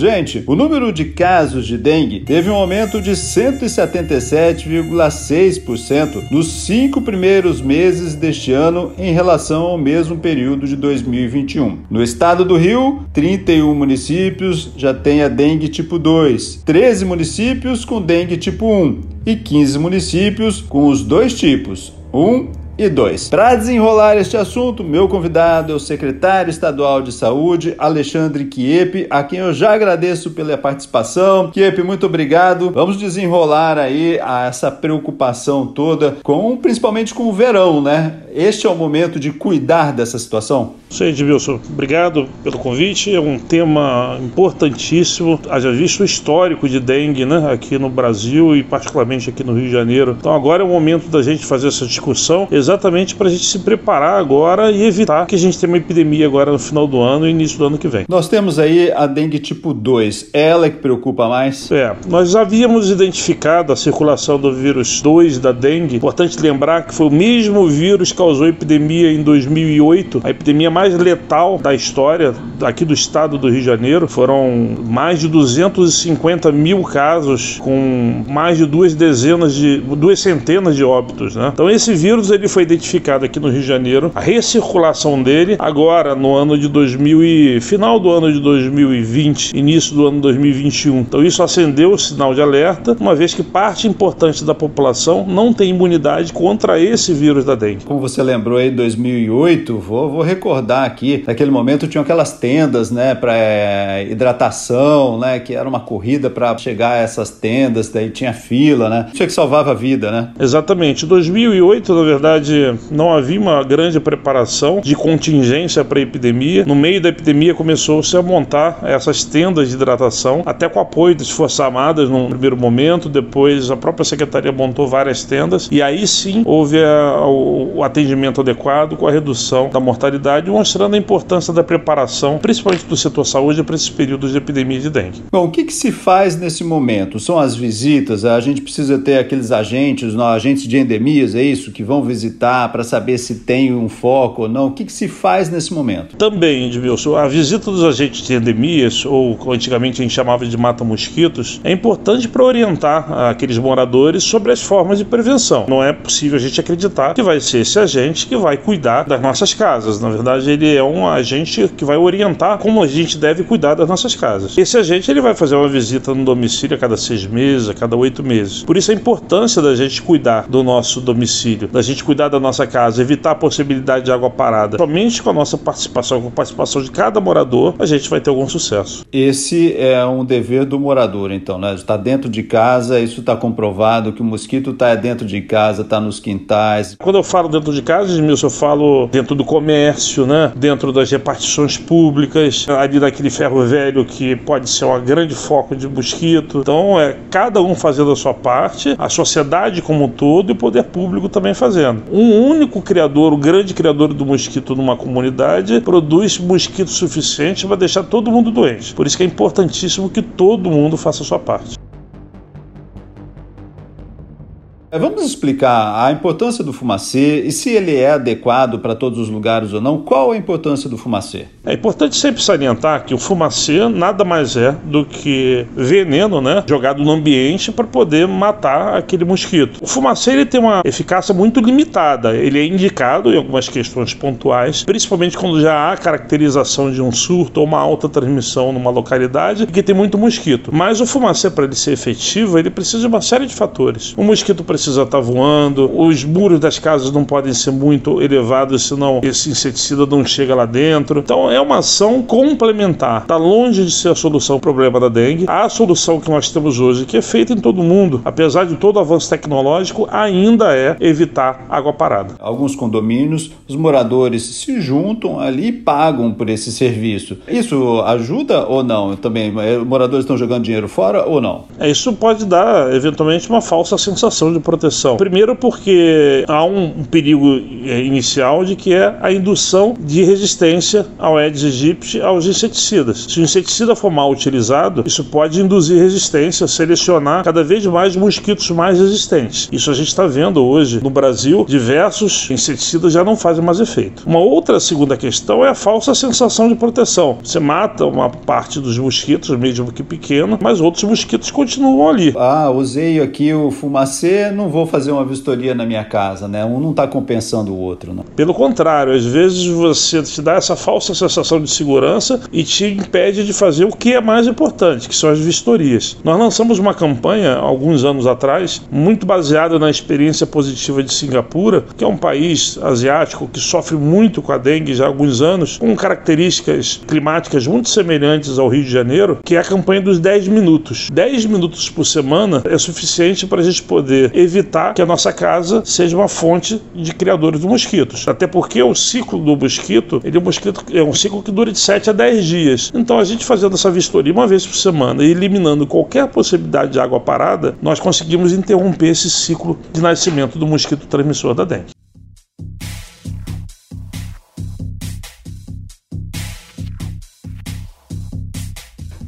Gente, o número de casos de dengue teve um aumento de 177,6% nos cinco primeiros meses deste ano em relação ao mesmo período de 2021. No estado do Rio, 31 municípios já têm a dengue tipo 2, 13 municípios com dengue tipo 1 e 15 municípios com os dois tipos, 1 e 2. Para desenrolar este assunto, meu convidado é o secretário estadual de saúde, Alexandre Kiepe, a quem eu já agradeço pela participação. Kiepe, muito obrigado. Vamos desenrolar aí essa preocupação toda com principalmente com o verão, né? Este é o momento de cuidar dessa situação? Sim, Edmilson, obrigado pelo convite. É um tema importantíssimo. Haja visto o histórico de dengue né, aqui no Brasil e particularmente aqui no Rio de Janeiro. Então agora é o momento da gente fazer essa discussão exatamente para a gente se preparar agora e evitar que a gente tenha uma epidemia agora no final do ano e início do ano que vem. Nós temos aí a dengue tipo 2, ela é que preocupa mais? É, nós havíamos identificado a circulação do vírus 2 da dengue. Importante lembrar que foi o mesmo vírus que causou a epidemia em 2008, a epidemia mais letal da história aqui do estado do Rio de Janeiro. Foram mais de 250 mil casos com mais de duas dezenas de duas centenas de óbitos, né? Então esse vírus ele foi foi identificado aqui no Rio de Janeiro, a recirculação dele agora no ano de 2000 e final do ano de 2020, início do ano de 2021. Então isso acendeu o sinal de alerta, uma vez que parte importante da população não tem imunidade contra esse vírus da dengue. Como você lembrou aí, 2008, vou, vou recordar aqui, naquele momento tinham aquelas tendas, né, para é, hidratação, né, que era uma corrida para chegar a essas tendas, daí tinha fila, né? Tinha que salvava a vida, né? Exatamente. 2008, na verdade, verdade, não havia uma grande preparação de contingência para a epidemia. No meio da epidemia começou-se a montar essas tendas de hidratação, até com apoio das Forças Armadas no primeiro momento, depois a própria Secretaria montou várias tendas e aí sim houve a, o, o atendimento adequado com a redução da mortalidade, mostrando a importância da preparação, principalmente do setor saúde, para esses períodos de epidemia de dengue. Bom, o que, que se faz nesse momento? São as visitas? A gente precisa ter aqueles agentes, agentes de endemias, é isso, que vão visitar para saber se tem um foco ou não? O que, que se faz nesse momento? Também, Edmilson, a visita dos agentes de endemias, ou antigamente a gente chamava de mata-mosquitos, é importante para orientar aqueles moradores sobre as formas de prevenção. Não é possível a gente acreditar que vai ser esse agente que vai cuidar das nossas casas. Na verdade, ele é um agente que vai orientar como a gente deve cuidar das nossas casas. Esse agente ele vai fazer uma visita no domicílio a cada seis meses, a cada oito meses. Por isso a importância da gente cuidar do nosso domicílio, da gente cuidar da nossa casa, evitar a possibilidade de água parada. Somente com a nossa participação, com a participação de cada morador, a gente vai ter algum sucesso. Esse é um dever do morador, então, né? Está dentro de casa, isso está comprovado que o mosquito está dentro de casa, está nos quintais. Quando eu falo dentro de casa, Edmilson, eu falo dentro do comércio, né? Dentro das repartições públicas, ali daquele ferro velho que pode ser um grande foco de mosquito. Então, é cada um fazendo a sua parte, a sociedade como um todo e o poder público também fazendo um único criador, o grande criador do mosquito numa comunidade, produz mosquito suficiente para deixar todo mundo doente. Por isso que é importantíssimo que todo mundo faça a sua parte. Vamos explicar a importância do fumacê e se ele é adequado para todos os lugares ou não. Qual a importância do fumacê? É importante sempre salientar que o fumacê nada mais é do que veneno, né, jogado no ambiente para poder matar aquele mosquito. O fumacê ele tem uma eficácia muito limitada. Ele é indicado em algumas questões pontuais, principalmente quando já há caracterização de um surto ou uma alta transmissão numa localidade que tem muito mosquito. Mas o fumacê para ele ser efetivo, ele precisa de uma série de fatores. O mosquito precisa precisa estar tá voando, os muros das casas não podem ser muito elevados, senão esse inseticida não chega lá dentro. Então é uma ação complementar. Está longe de ser a solução ao problema da dengue. A solução que nós temos hoje, que é feita em todo mundo, apesar de todo o avanço tecnológico, ainda é evitar água parada. Alguns condomínios, os moradores se juntam ali e pagam por esse serviço. Isso ajuda ou não? Também, os moradores estão jogando dinheiro fora ou não? É, isso pode dar, eventualmente, uma falsa sensação de proteção. Primeiro porque há um perigo é, inicial de que é a indução de resistência ao Aedes aegypti aos inseticidas. Se o inseticida for mal utilizado, isso pode induzir resistência, selecionar cada vez mais mosquitos mais resistentes. Isso a gente está vendo hoje no Brasil, diversos inseticidas já não fazem mais efeito. Uma outra segunda questão é a falsa sensação de proteção. Você mata uma parte dos mosquitos, mesmo que pequeno, mas outros mosquitos continuam ali. Ah, usei aqui o fumacê, não vou fazer uma vistoria na minha casa, né? Um não está compensando o outro, não. Pelo contrário, às vezes você te dá essa falsa sensação de segurança e te impede de fazer o que é mais importante, que são as vistorias. Nós lançamos uma campanha alguns anos atrás, muito baseada na experiência positiva de Singapura, que é um país asiático que sofre muito com a dengue já há alguns anos, com características climáticas muito semelhantes ao Rio de Janeiro, que é a campanha dos 10 minutos. 10 minutos por semana é suficiente para a gente poder evitar que a nossa casa seja uma fonte de criadores de mosquitos. Até porque o ciclo do mosquito, ele é um, mosquito, é um ciclo que dura de 7 a 10 dias. Então a gente fazendo essa vistoria uma vez por semana e eliminando qualquer possibilidade de água parada, nós conseguimos interromper esse ciclo de nascimento do mosquito transmissor da dengue.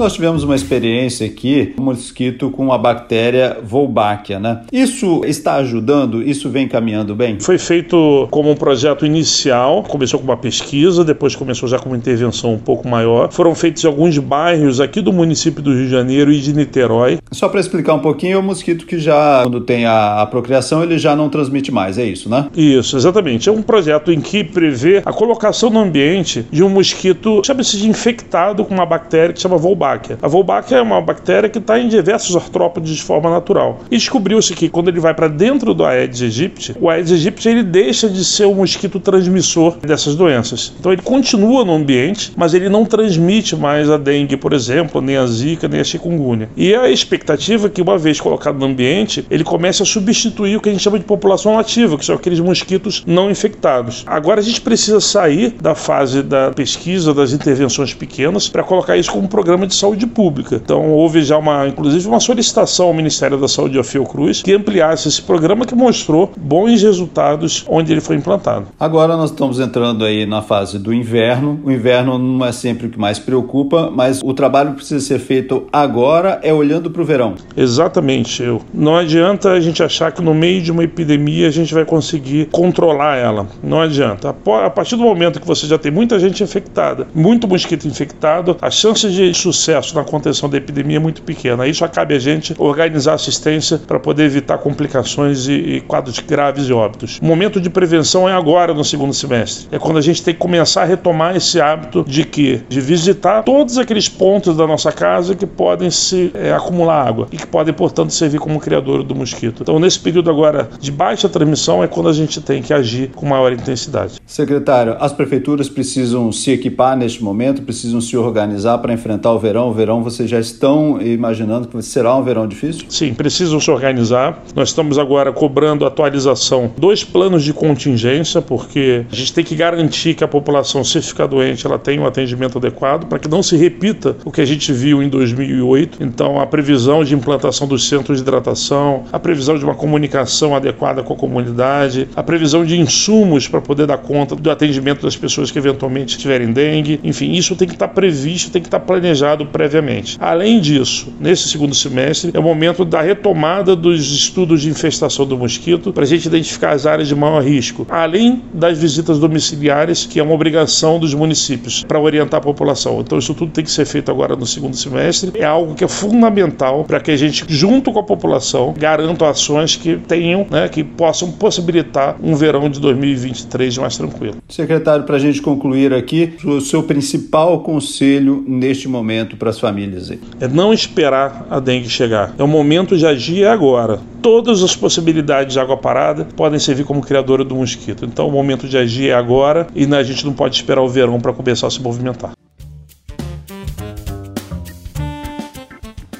Nós tivemos uma experiência aqui, um mosquito com a bactéria Wolbachia, né? Isso está ajudando? Isso vem caminhando bem? Foi feito como um projeto inicial, começou com uma pesquisa, depois começou já com uma intervenção um pouco maior. Foram feitos alguns bairros aqui do município do Rio de Janeiro e de Niterói. Só para explicar um pouquinho, é um mosquito que já, quando tem a, a procriação, ele já não transmite mais, é isso, né? Isso, exatamente. É um projeto em que prevê a colocação no ambiente de um mosquito, chama-se de infectado com uma bactéria que chama Wolbachia. Wolbachia. A Wolbachia é uma bactéria que está em diversos artrópodes de forma natural. E descobriu-se que quando ele vai para dentro do Aedes aegypti, o Aedes aegypti ele deixa de ser o mosquito transmissor dessas doenças. Então ele continua no ambiente, mas ele não transmite mais a dengue, por exemplo, nem a zika, nem a chikungunya. E a expectativa é que uma vez colocado no ambiente, ele comece a substituir o que a gente chama de população ativa, que são aqueles mosquitos não infectados. Agora a gente precisa sair da fase da pesquisa, das intervenções pequenas, para colocar isso como um programa de saúde pública. Então houve já uma, inclusive, uma solicitação ao Ministério da Saúde a Fiocruz que ampliasse esse programa que mostrou bons resultados onde ele foi implantado. Agora nós estamos entrando aí na fase do inverno. O inverno não é sempre o que mais preocupa, mas o trabalho que precisa ser feito agora é olhando para o verão. Exatamente. Eu. Não adianta a gente achar que no meio de uma epidemia a gente vai conseguir controlar ela. Não adianta. A partir do momento que você já tem muita gente infectada, muito mosquito infectado, a chance de sucesso sucesso na contenção da epidemia é muito pequena. Isso cabe a gente organizar assistência para poder evitar complicações e, e, quadros graves e óbitos. O momento de prevenção é agora, no segundo semestre. É quando a gente tem que começar a retomar esse hábito de que de visitar todos aqueles pontos da nossa casa que podem se é, acumular água e que podem, portanto, servir como criador do mosquito. Então, nesse período agora de baixa transmissão é quando a gente tem que agir com maior intensidade. Secretário, as prefeituras precisam se equipar neste momento, precisam se organizar para enfrentar o verão verão, verão vocês já estão imaginando que será um verão difícil? Sim, precisam se organizar. Nós estamos agora cobrando atualização dos planos de contingência, porque a gente tem que garantir que a população, se ficar doente, ela tenha um atendimento adequado, para que não se repita o que a gente viu em 2008. Então, a previsão de implantação dos centros de hidratação, a previsão de uma comunicação adequada com a comunidade, a previsão de insumos para poder dar conta do atendimento das pessoas que eventualmente tiverem dengue. Enfim, isso tem que estar previsto, tem que estar planejado previamente. Além disso, nesse segundo semestre, é o momento da retomada dos estudos de infestação do mosquito para a gente identificar as áreas de maior risco, além das visitas domiciliares, que é uma obrigação dos municípios para orientar a população. Então, isso tudo tem que ser feito agora no segundo semestre. É algo que é fundamental para que a gente, junto com a população, garanta ações que tenham, né, que possam possibilitar um verão de 2023 mais tranquilo. Secretário, para a gente concluir aqui, o seu principal conselho neste momento para as famílias. Aí. É não esperar a dengue chegar. É o momento de agir agora. Todas as possibilidades de água parada podem servir como criadora do mosquito. Então o momento de agir é agora e a gente não pode esperar o verão para começar a se movimentar.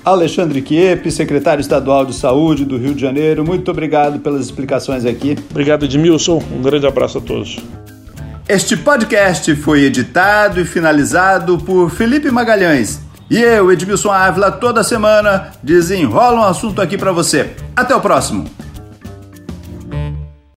Alexandre Kiepe, secretário estadual de saúde do Rio de Janeiro, muito obrigado pelas explicações aqui. Obrigado, Edmilson. Um grande abraço a todos. Este podcast foi editado e finalizado por Felipe Magalhães. E eu, Edmilson Ávila, toda semana desenrola um assunto aqui para você. Até o próximo!